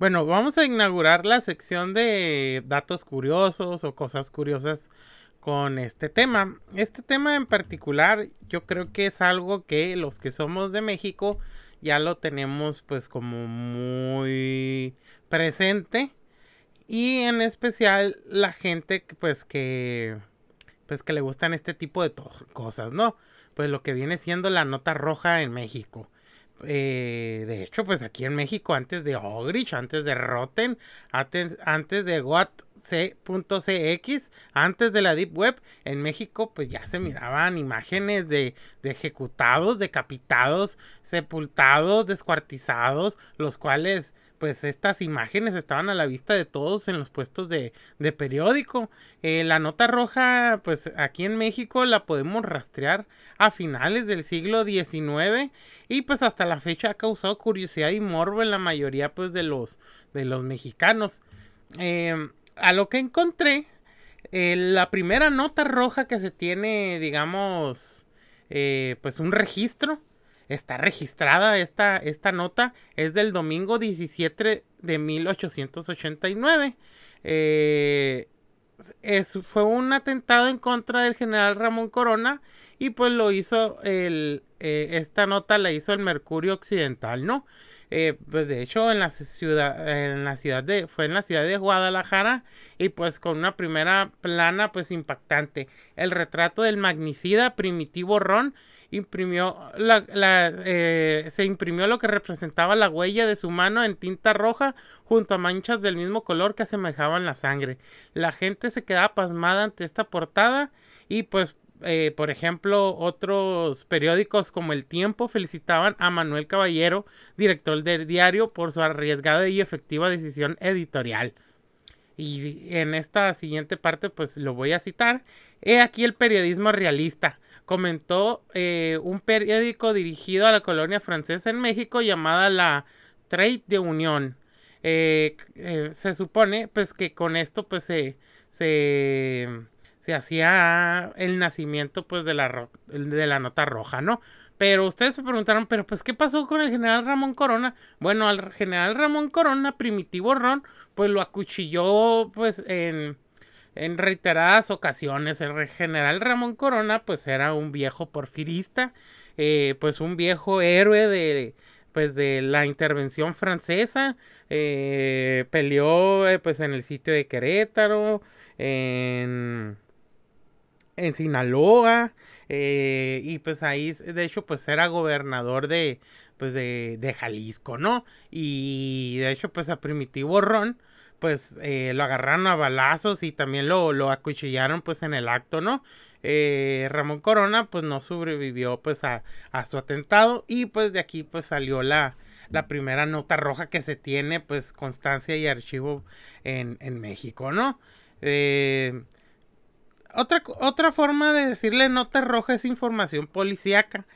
Bueno, vamos a inaugurar la sección de datos curiosos o cosas curiosas con este tema. Este tema en particular yo creo que es algo que los que somos de México ya lo tenemos pues como muy presente y en especial la gente pues que pues que le gustan este tipo de cosas, ¿no? Pues lo que viene siendo la nota roja en México. Eh, de hecho, pues aquí en México, antes de Ogrich, antes de Rotten, antes, antes de WhatC.cx, antes de la Deep Web, en México, pues ya se miraban imágenes de ejecutados, decapitados, sepultados, descuartizados, los cuales pues estas imágenes estaban a la vista de todos en los puestos de, periódico. Eh, la nota roja, pues aquí en México la podemos rastrear a finales del siglo XIX y pues hasta la fecha ha causado curiosidad y morbo en la mayoría pues de los, de los mexicanos. Eh, a lo que encontré, eh, la primera nota roja que se tiene, digamos, pues un registro está registrada esta, esta nota, es del domingo 17 de 1889. Eh, fue un atentado en contra del general Ramón Corona y pues lo hizo el, eh, esta nota la hizo el Mercurio Occidental, ¿no? Eh, pues de hecho en la ciudad en la ciudad de fue en la ciudad de Guadalajara y pues con una primera plana pues impactante el retrato del magnicida primitivo Ron imprimió la, eh, se imprimió lo que representaba la huella de su mano en tinta roja junto a manchas del mismo color que asemejaban la sangre. La gente se quedaba pasmada ante esta portada y pues eh, por ejemplo, otros periódicos como El Tiempo felicitaban a Manuel Caballero, director del diario, por su arriesgada y efectiva decisión editorial. Y en esta siguiente parte, pues lo voy a citar. He aquí el periodismo realista comentó eh, un periódico dirigido a la colonia francesa en México llamada la Trade de Unión. Eh, eh, se supone pues que con esto pues se, se, se hacía el nacimiento pues de la, de la nota roja, ¿no? Pero ustedes se preguntaron, pero pues ¿qué pasó con el general Ramón Corona? Bueno, al general Ramón Corona, Primitivo Ron, pues lo acuchilló pues en en reiteradas ocasiones. El general Ramón Corona, pues era un viejo porfirista, eh, pues un viejo héroe de, pues de la intervención francesa. Eh, peleó eh, pues en el sitio de Querétaro, en, en Sinaloa. y pues ahí, de hecho, pues era gobernador de, pues de, de Jalisco, ¿no? Y de hecho, pues a Primitivo Ron, pues eh, lo agarraron a balazos y también lo, lo acuchillaron pues en el acto, ¿no? Eh, Ramón Corona pues no sobrevivió pues a, su atentado y pues de aquí pues salió la, la primera nota roja que se tiene pues constancia y archivo en, México, ¿no? Eh, otra, otra forma de decirle nota roja es información policíaca.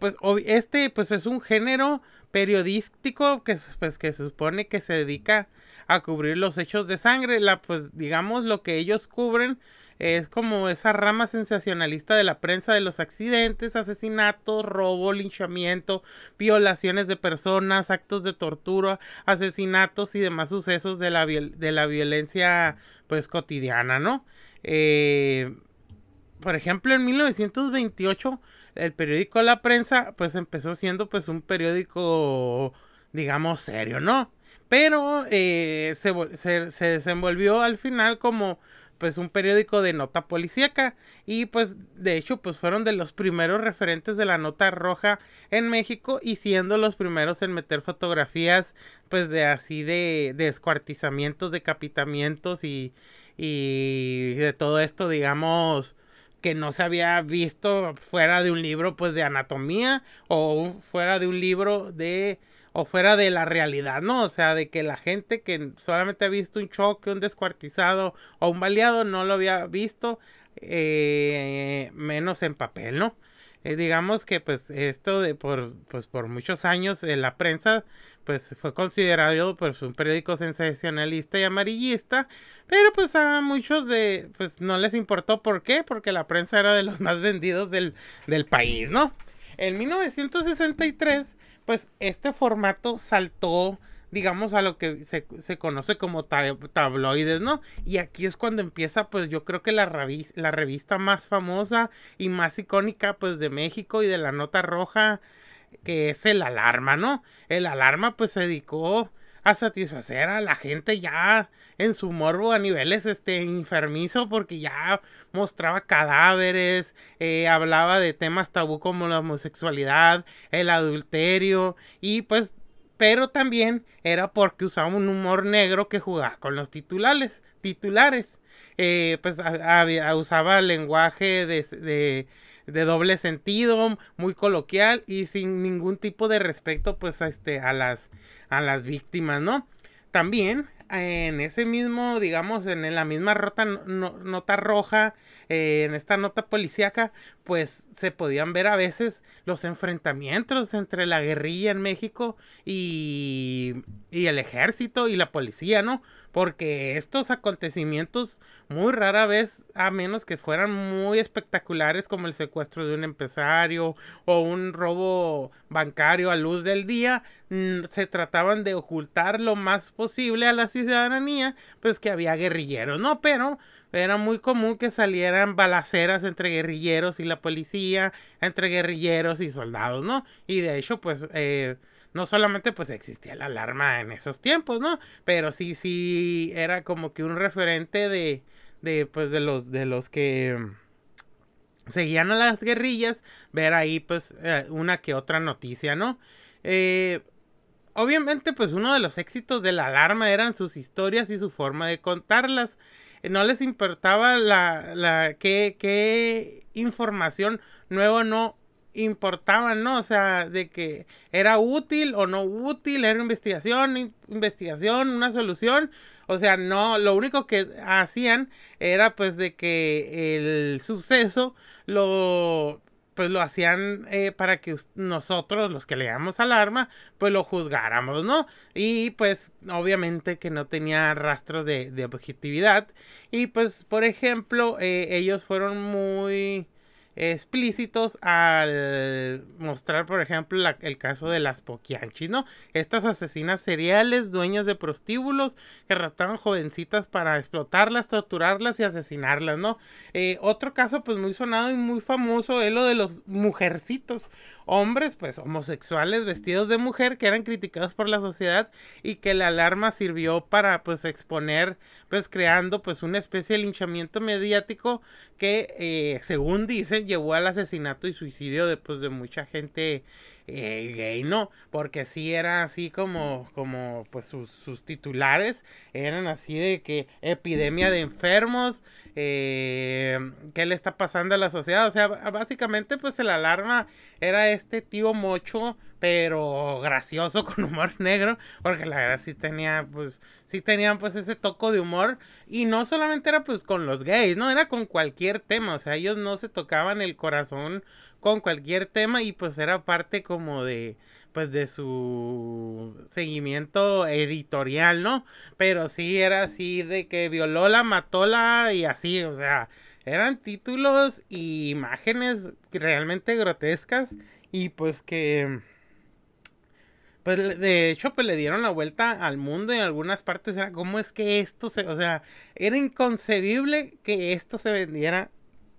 pues este pues es un género periodístico que, pues, que se supone que se dedica a cubrir los hechos de sangre. La, pues digamos lo que ellos cubren es como esa rama sensacionalista de la prensa de los accidentes, asesinatos, robo, linchamiento, violaciones de personas, actos de tortura, asesinatos y demás sucesos de la, de la violencia pues cotidiana, ¿no? Eh, por ejemplo, en 1928 el periódico La Prensa pues empezó siendo pues un periódico digamos serio, ¿no? Pero eh, se, se, desenvolvió al final como pues un periódico de nota policíaca. Y pues de hecho pues fueron de los primeros referentes de la nota roja en México y siendo los primeros en meter fotografías pues de así de, descuartizamientos, decapitamientos y, y de todo esto digamos que no se había visto fuera de un libro pues de anatomía o fuera de un libro de o fuera de la realidad, ¿no? O sea, de que la gente que solamente ha visto un choque, un descuartizado o un baleado no lo había visto, eh, menos en papel, ¿no? Eh, digamos que pues esto de por, pues, por muchos años en la prensa pues fue considerado pues un periódico sensacionalista y amarillista, pero pues a muchos de pues no les importó por qué, porque la prensa era de los más vendidos del, del país, ¿no? En 1963 pues este formato saltó digamos, a lo que se, se conoce como tabloides, ¿no? Y aquí es cuando empieza, pues yo creo que la, la revista más famosa y más icónica, pues de México y de la nota roja, que es el Alarma, ¿no? El Alarma, pues se dedicó a satisfacer a la gente ya en su morbo a niveles este enfermizo porque ya mostraba cadáveres, eh, hablaba de temas tabú como la homosexualidad, el adulterio y pues pero también era porque usaba un humor negro que jugaba con los titulares, titulares. Eh, pues usaba lenguaje de, de, doble sentido, muy coloquial y sin ningún tipo de respeto pues a, este, a, las, a las víctimas, ¿no? También en ese mismo, digamos, en la misma rota, nota roja, eh, en esta nota policíaca, pues se podían ver a veces los enfrentamientos entre la guerrilla en México y, y el ejército y la policía, ¿no? Porque estos acontecimientos muy rara vez, a menos que fueran muy espectaculares como el secuestro de un empresario o un robo bancario a luz del día, mm, se trataban de ocultar lo más posible a la ciudadanía, pues que había guerrilleros, ¿no? Pero era muy común que salieran balaceras entre guerrilleros y la policía, entre guerrilleros y soldados, ¿no? Y de hecho, pues, eh, no solamente pues existía la alarma en esos tiempos, ¿no? Pero sí, sí, era como que un referente de, de pues de los de los que seguían a las guerrillas ver ahí pues eh, una que otra noticia no eh, obviamente pues uno de los éxitos de la alarma eran sus historias y su forma de contarlas no les importaba la, la qué, qué información nueva no importaba, ¿no? O sea, de que era útil o no útil, era investigación, investigación, una solución, o sea, no, lo único que hacían era pues de que el suceso lo pues lo hacían eh, para que nosotros, los que leamos alarma, pues lo juzgáramos, ¿no? Y pues obviamente que no tenía rastros de, de objetividad. Y pues, por ejemplo, eh, ellos fueron muy explícitos al mostrar, por ejemplo, el caso de las Poquianchis, ¿no? Estas asesinas seriales, dueñas de prostíbulos, que raptaban jovencitas para explotarlas, torturarlas y asesinarlas, ¿no? Eh, otro caso, pues muy sonado y muy famoso es lo de los mujercitos, hombres, pues homosexuales vestidos de mujer que eran criticados por la sociedad y que la alarma sirvió para, pues, exponer, pues, creando, pues, una especie de linchamiento mediático que, eh, según dicen, llevó al asesinato y suicidio de, pues, de mucha gente eh, gay, no, porque sí era así como, como pues sus, sus, titulares eran así de que epidemia de enfermos, eh, qué le está pasando a la sociedad, o sea, básicamente pues el alarma era este tío mocho, pero gracioso con humor negro, porque la verdad sí tenía, pues, sí tenían pues ese toco de humor, y no solamente era pues con los gays, no, era con cualquier tema, o sea, ellos no se tocaban el corazón con cualquier tema y pues era parte como de pues de su seguimiento editorial, ¿no? Pero sí era así de que violóla, matóla y así, o sea, eran títulos y imágenes realmente grotescas y pues que pues de hecho pues le dieron la vuelta al mundo y en algunas partes era como es que esto se, o sea, era inconcebible que esto se vendiera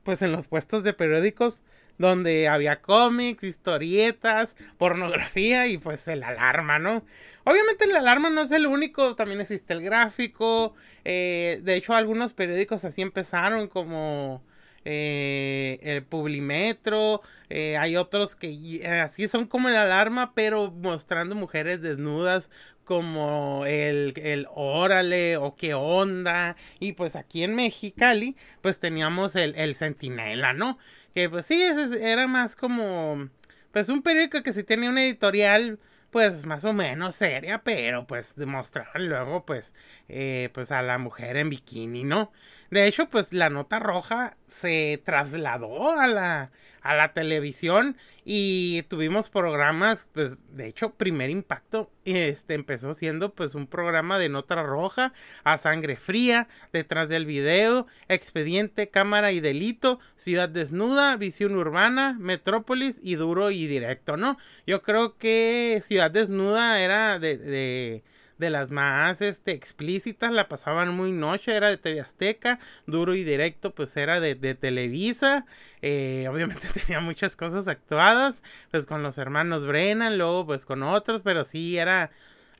pues en los puestos de periódicos donde había cómics, historietas, pornografía y pues el alarma, ¿no? Obviamente el alarma no es el único, también existe el gráfico, eh, de hecho algunos periódicos así empezaron como eh, el Publimetro, eh, hay otros que así son como el alarma, pero mostrando mujeres desnudas como el, el órale o qué onda. Y pues aquí en Mexicali, pues teníamos el, el centinela, ¿no? Que pues sí, era más como, pues un periódico que sí tenía una editorial, pues más o menos seria, pero pues demostrar luego pues, eh, pues a la mujer en bikini, ¿no? De hecho, pues la nota roja se trasladó a la, a la televisión y tuvimos programas, pues de hecho, primer impacto, este empezó siendo pues un programa de nota roja a sangre fría, detrás del video, expediente, cámara y delito, ciudad desnuda, visión urbana, metrópolis y duro y directo, ¿no? Yo creo que ciudad desnuda era de, de de las más este, explícitas, la pasaban muy noche, era de TV Azteca, duro y directo, pues era de, de Televisa, eh, obviamente tenía muchas cosas actuadas, pues con los hermanos Brennan, luego pues con otros, pero sí era...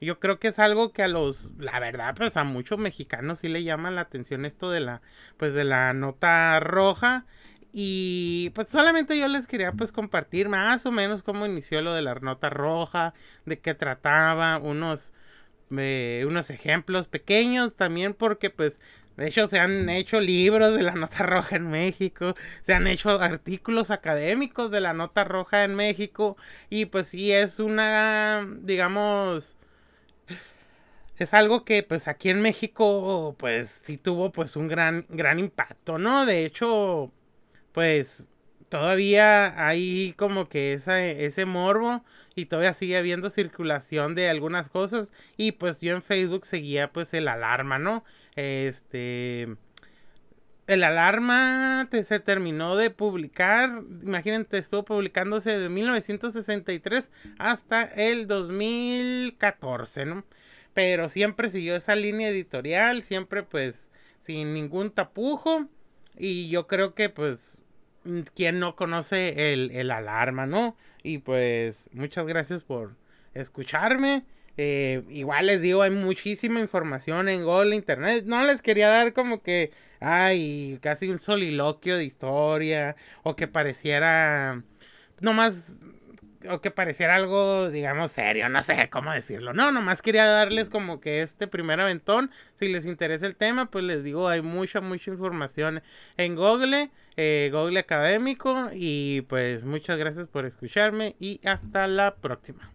Yo creo que es algo que a los, la verdad, pues a muchos mexicanos sí le llama la atención esto de la, pues de la nota roja. Y pues solamente yo les quería pues compartir más o menos cómo inició lo de la nota roja, de qué trataba, unos, unos ejemplos pequeños también porque pues de hecho se han hecho libros de la nota roja en México, se han hecho artículos académicos de la nota roja en México y pues sí es una, digamos, es algo que pues aquí en México pues sí tuvo pues un gran gran impacto, ¿no? De hecho, pues todavía hay como que esa, ese morbo y todavía sigue habiendo circulación de algunas cosas y pues yo en Facebook seguía pues el alarma, ¿no? Este el alarma se terminó de publicar, imagínate, estuvo publicándose de 1963 hasta el 2014, ¿no? Pero siempre siguió esa línea editorial, siempre pues sin ningún tapujo. Y yo creo que pues quien no conoce el, el alarma, ¿no? Y pues muchas gracias por escucharme. Eh, igual les digo, hay muchísima información en Google Internet. No les quería dar como que, ay, casi un soliloquio de historia o que pareciera nomás o que pareciera algo, digamos, serio, no sé cómo decirlo. No, nomás quería darles como que este primer aventón. Si les interesa el tema, pues les digo, hay mucha, mucha información en Google, eh, Google Académico. Y pues muchas gracias por escucharme y hasta la próxima.